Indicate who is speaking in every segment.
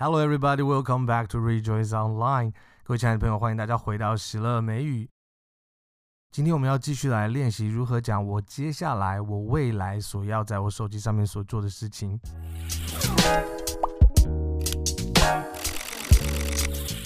Speaker 1: Hello, everybody. Welcome back to Rejoice Online. 各位亲爱的朋友，欢迎大家回到喜乐美语。今天我们要继续来练习如何讲我接下来、我未来所要在我手机上面所做的事情。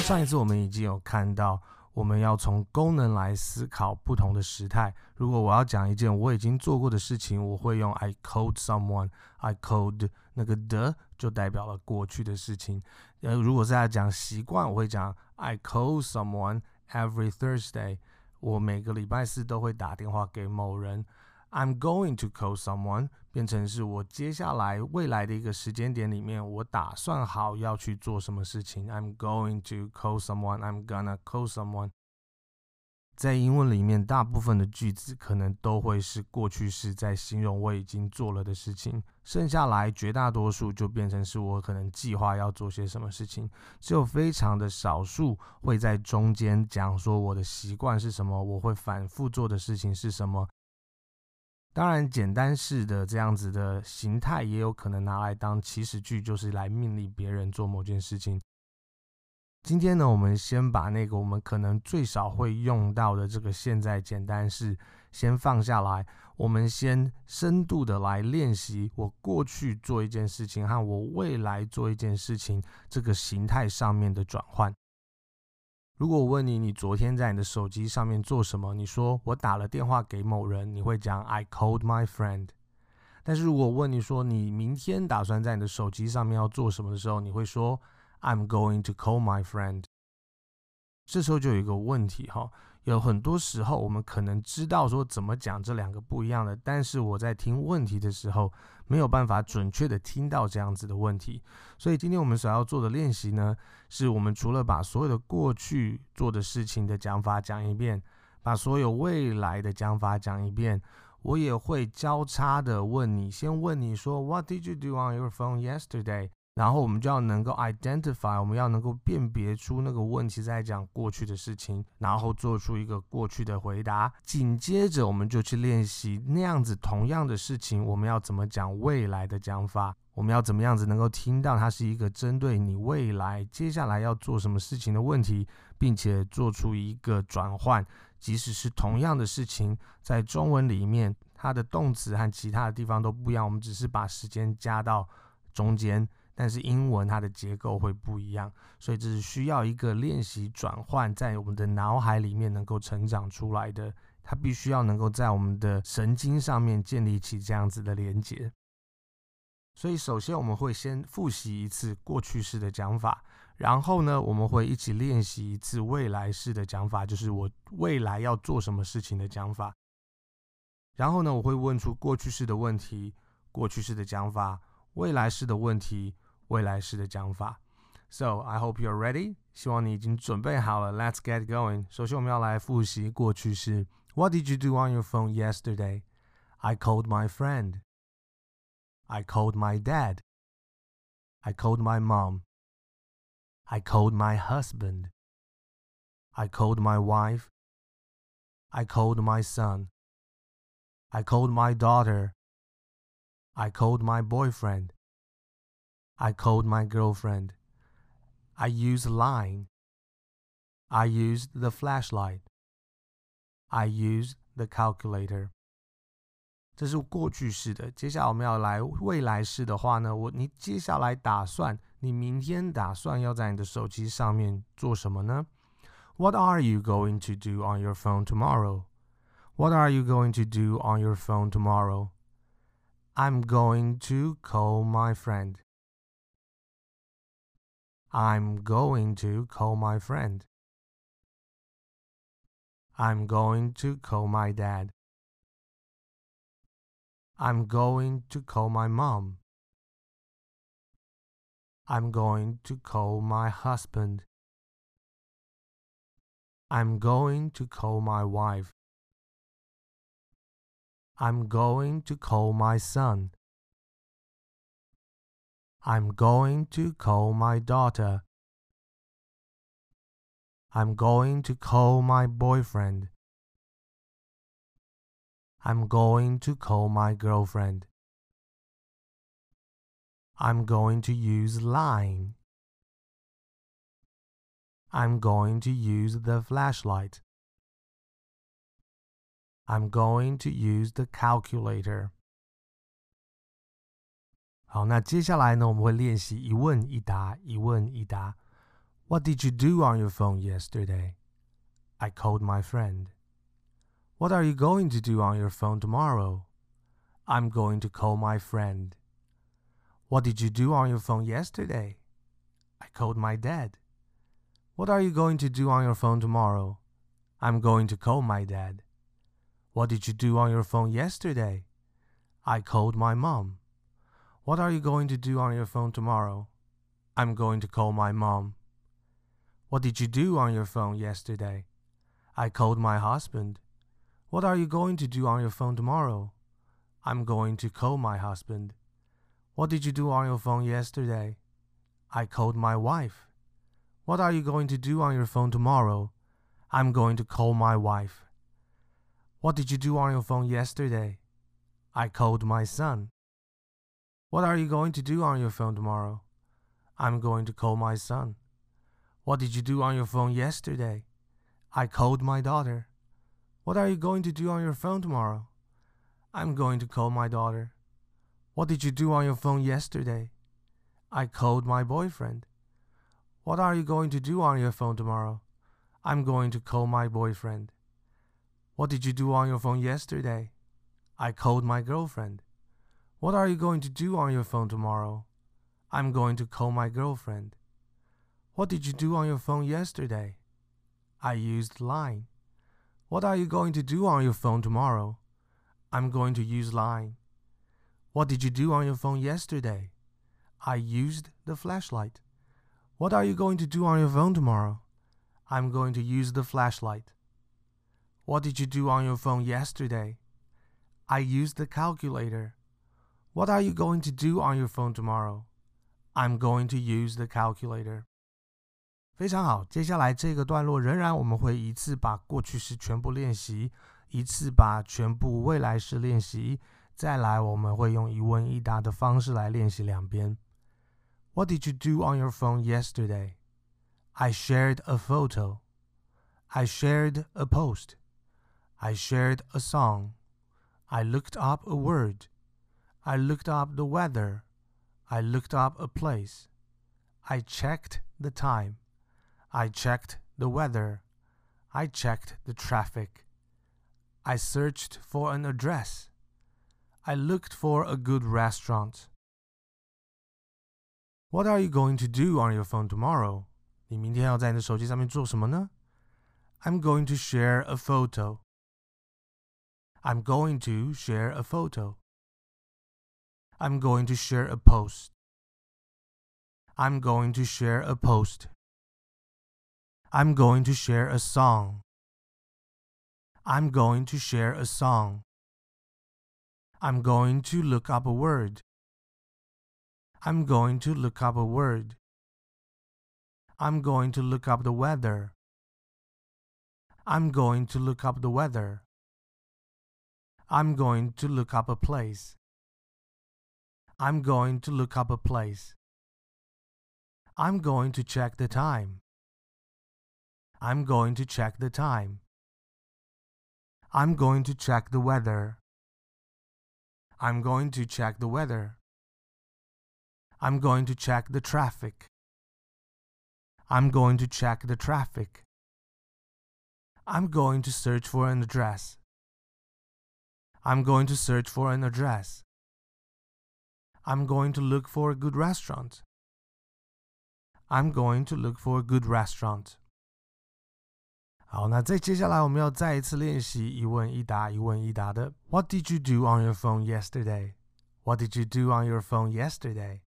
Speaker 1: 上一次我们已经有看到，我们要从功能来思考不同的时态。如果我要讲一件我已经做过的事情，我会用 I called someone. I called 那个的就代表了过去的事情。呃，如果是在讲习惯，我会讲 I call someone every Thursday。我每个礼拜四都会打电话给某人。I'm going to call someone 变成是我接下来未来的一个时间点里面，我打算好要去做什么事情。I'm going to call someone. I'm gonna call someone. 在英文里面，大部分的句子可能都会是过去式，在形容我已经做了的事情。剩下来绝大多数就变成是我可能计划要做些什么事情。只有非常的少数会在中间讲说我的习惯是什么，我会反复做的事情是什么。当然，简单式的这样子的形态也有可能拿来当祈使句，就是来命令别人做某件事情。今天呢，我们先把那个我们可能最少会用到的这个现在简单式先放下来，我们先深度的来练习我过去做一件事情和我未来做一件事情这个形态上面的转换。如果我问你，你昨天在你的手机上面做什么？你说我打了电话给某人，你会讲 I called my friend。但是如果问你说你明天打算在你的手机上面要做什么的时候，你会说 I'm going to call my friend。这时候就有一个问题哈。有很多时候，我们可能知道说怎么讲这两个不一样的，但是我在听问题的时候没有办法准确的听到这样子的问题。所以今天我们所要做的练习呢，是我们除了把所有的过去做的事情的讲法讲一遍，把所有未来的讲法讲一遍，我也会交叉的问你，先问你说 What did you do on your phone yesterday？然后我们就要能够 identify，我们要能够辨别出那个问题在讲过去的事情，然后做出一个过去的回答。紧接着我们就去练习那样子同样的事情，我们要怎么讲未来的讲法？我们要怎么样子能够听到它是一个针对你未来接下来要做什么事情的问题，并且做出一个转换。即使是同样的事情，在中文里面，它的动词和其他的地方都不一样，我们只是把时间加到中间。但是英文它的结构会不一样，所以这是需要一个练习转换，在我们的脑海里面能够成长出来的。它必须要能够在我们的神经上面建立起这样子的连接。所以首先我们会先复习一次过去式的讲法，然后呢我们会一起练习一次未来式的讲法，就是我未来要做什么事情的讲法。然后呢我会问出过去式的问题，过去式的讲法，未来式的问题。未来式的讲法。So I hope you're ready。希望你已经准备好了。Let's get going。首先我们要来复习过去式。What did you do on your phone yesterday? I called my friend. I called my dad. I called my mom. I called my husband. I called my wife. I called my son. I called my daughter. I called my boyfriend. I called my girlfriend. I used Line. I used the flashlight. I used the calculator. 这是过去式的。接下来我们要来未来式的话呢，我你接下来打算，你明天打算要在你的手机上面做什么呢？What are you going to do on your phone tomorrow? What are you going to do on your phone tomorrow? I'm going to call my friend. I'm going to call my friend. I'm going to call my dad. I'm going to call my mom. I'm going to call my husband. I'm going to call my wife. I'm going to call my son. I'm going to call my daughter. I'm going to call my boyfriend. I'm going to call my girlfriend. I'm going to use Line. I'm going to use the flashlight. I'm going to use the calculator. 好，那接下来呢，我们会练习一问一答，一问一答。What did you do on your phone yesterday? I called my friend. What are you going to do on your phone tomorrow? I'm going to call my friend. What did you do on your phone yesterday? I called my dad. What are you going to do on your phone tomorrow? I'm going to call my dad. What did you do on your phone yesterday? I called my mom. What are you going to do on your phone tomorrow? I'm going to call my mom. What did you do on your phone yesterday? I called my husband. What are you going to do on your phone tomorrow? I'm going to call my husband. What did you do on your phone yesterday? I called my wife. What are you going to do on your phone tomorrow? I'm going to call my wife. What did you do on your phone yesterday? I called my son. What are you going to do on your phone tomorrow? I'm going to call my son. What did you do on your phone yesterday? I called my daughter. What are you going to do on your phone tomorrow? I'm going to call my daughter. What did you do on your phone yesterday? I called my boyfriend. What are you going to do on your phone tomorrow? I'm going to call my boyfriend. What did you do on your phone yesterday? I called my girlfriend. What are you going to do on your phone tomorrow? I'm going to call my girlfriend. What did you do on your phone yesterday? I used Line. What are you going to do on your phone tomorrow? I'm going to use Line. What did you do on your phone yesterday? I used the flashlight. What are you going to do on your phone tomorrow? I'm going to use the flashlight. What did you do on your phone yesterday? I used the calculator. What are you going to do on your phone tomorrow? I'm going to use the calculator. 非常好，接下来这个段落仍然我们会一次把过去式全部练习，一次把全部未来式练习，再来我们会用一问一答的方式来练习两遍。What did you do on your phone yesterday? I shared a photo. I shared a post. I shared a song. I looked up a word. I looked up the weather. I looked up a place. I checked the time. I checked the weather. I checked the traffic. I searched for an address. I looked for a good restaurant. What are you going to do on your phone tomorrow? 你明天要在你的手机上面做什么呢？I'm going to share a photo. I'm going to share a photo. I'm going to share a post. I'm going to share a post. I'm going to share a song. I'm going to share a song. I'm going to look up a word. I'm going to look up a word. I'm going to look up the weather. I'm going to look up the weather. I'm going to look up a place. I'm going to look up a place. I'm going to check the time. I'm going to check the time. I'm going to check the weather. I'm going to check the weather. I'm going to check the traffic. I'm going to check the traffic. I'm going to search for an address. I'm going to search for an address. I'm going to look for a good restaurant. I'm going to look for a good restaurant. 好，那再接下来我们要再一次练习一问一答、一问一答的。What did you do on your phone yesterday? What did you do on your phone yesterday?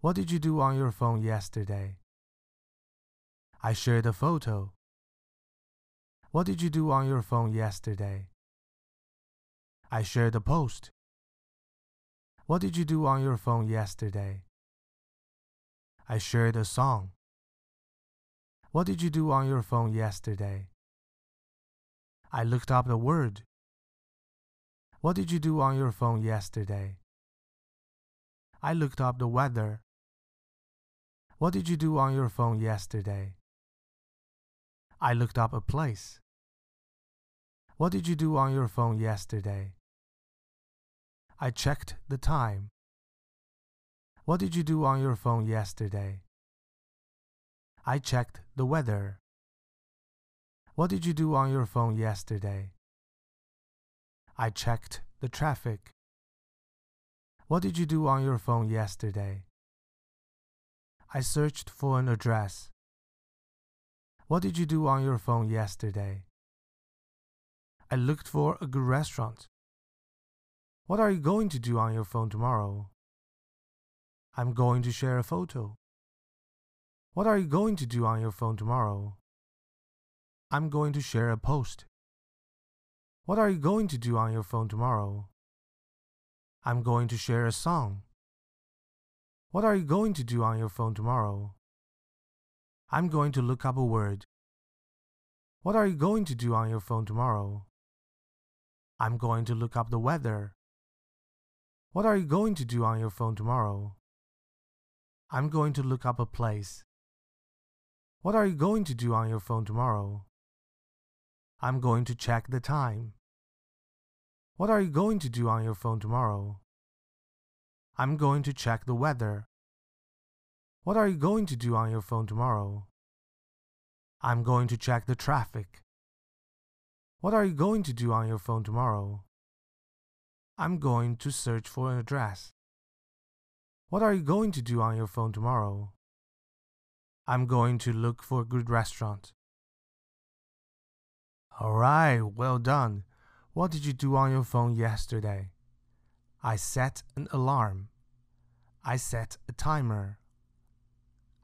Speaker 1: What did you do on your phone yesterday? I shared a photo. What did you do on your phone yesterday? I shared a post. What did you do on your phone yesterday? I shared a song. What did you do on your phone yesterday? I looked up the word. What did you do on your phone yesterday? I looked up the weather. What did you do on your phone yesterday? I looked up a place. What did you do on your phone yesterday? I checked the time. What did you do on your phone yesterday? I checked the weather. What did you do on your phone yesterday? I checked the traffic. What did you do on your phone yesterday? I searched for an address. What did you do on your phone yesterday? I looked for a good restaurant. What are you going to do on your phone tomorrow? I'm going to share a photo. What are you going to do on your phone tomorrow? I'm going to share a post. What are you going to do on your phone tomorrow? I'm going to share a song. What are you going to do on your phone tomorrow? I'm going to look up a word. What are you going to do on your phone tomorrow? I'm going to look up the weather. What are you going to do on your phone tomorrow? I'm going to look up a place. What are you going to do on your phone tomorrow? I'm going to check the time. What are you going to do on your phone tomorrow? I'm going to check the weather. What are you going to do on your phone tomorrow? I'm going to check the traffic. What are you going to do on your phone tomorrow? I'm going to search for an address. What are you going to do on your phone tomorrow? I'm going to look for a good restaurant. All right, well done. What did you do on your phone yesterday? I set an alarm. I set a timer.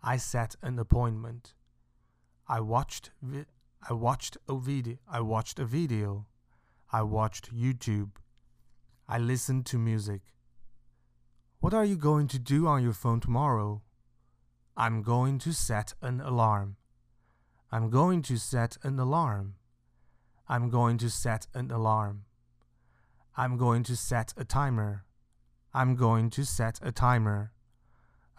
Speaker 1: I set an appointment. I watched I watched a video. I watched a video. I watched YouTube. I listened to music. What are you going to do on your phone tomorrow? I'm going to set an alarm. I'm going to set an alarm. I'm going to set an alarm. I'm going to set a timer. I'm going to set a timer.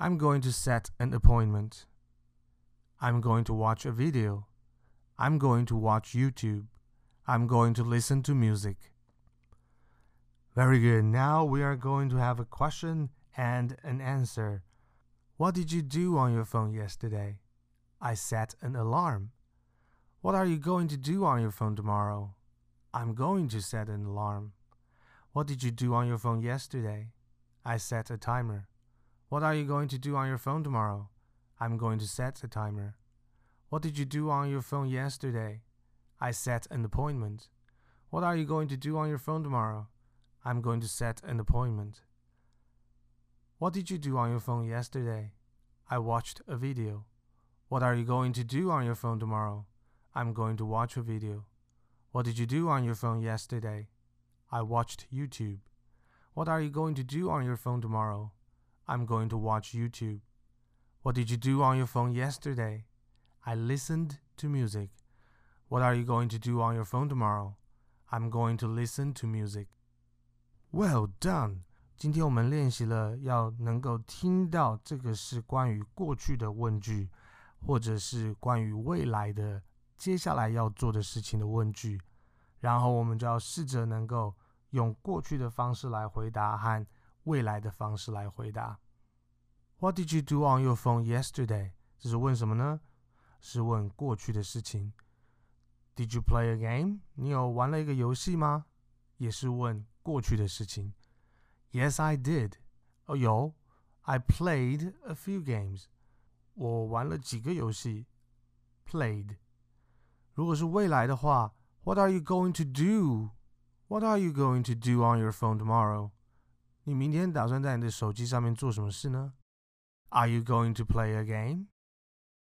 Speaker 1: I'm going to set an appointment. I'm going to watch a video. I'm going to watch YouTube. I'm going to listen to music. Very good. Now we are going to have a question and an answer. What did you do on your phone yesterday? I set an alarm. What are you going to do on your phone tomorrow? I'm going to set an alarm. What did you do on your phone yesterday? I set a timer. What are you going to do on your phone tomorrow? I'm going to set a timer. What did you do on your phone yesterday? I set an appointment. What are you going to do on your phone tomorrow? I'm going to set an appointment. What did you do on your phone yesterday? I watched a video. What are you going to do on your phone tomorrow? I'm going to watch a video. What did you do on your phone yesterday? I watched YouTube. What are you going to do on your phone tomorrow? I'm going to watch YouTube. What did you do on your phone yesterday? I listened to music. What are you going to do on your phone tomorrow? I'm going to listen to music. Well done. 今天我们练习了要能够听到这个是关于过去的问句，或者是关于未来的接下来要做的事情的问句，然后我们就要试着能够用过去的方式来回答和未来的方式来回答。What did you do on your phone yesterday？这是问什么呢？是问过去的事情。Did you play a game？你有玩了一个游戏吗？也是问过去的事情。Yes, I did。哦，有。I played a few games。我玩了几个游戏。Played。如果是未来的话，What are you going to do? What are you going to do on your phone tomorrow? 你明天打算在你的手机上面做什么事呢？Are you going to play a game?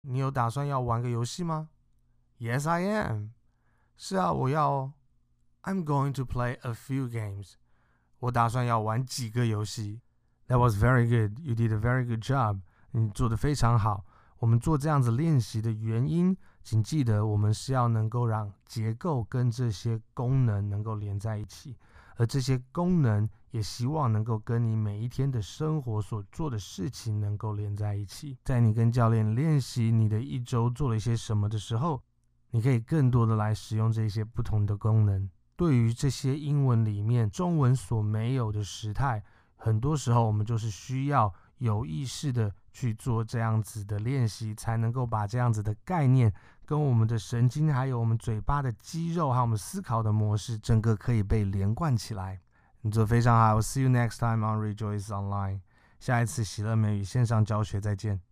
Speaker 1: 你有打算要玩个游戏吗？Yes, I am. 是啊，我要哦。 I'm going to play a few games. 我打算要玩几个游戏。That was very good. You did a very good job. 你做的非常好。我们做这样子练习的原因请记得，我们是要能够让结构跟这些功能能够连在一起，而这些功能也希望能够跟你每一天的生活所做的事情能够连在一起。在你跟教练练习你的一周做了一些什么的时候，你可以更多的来使用这些不同的功能。对于这些英文里面中文所没有的时态，很多时候我们就是需要有意识的去做这样子的练习，才能够把这样子的概念跟我们的神经，还有我们嘴巴的肌肉，还有我们思考的模式，整个可以被连贯起来。你做非常好，See you next time on Rejoice Online。下一次喜乐美语线上教学再见。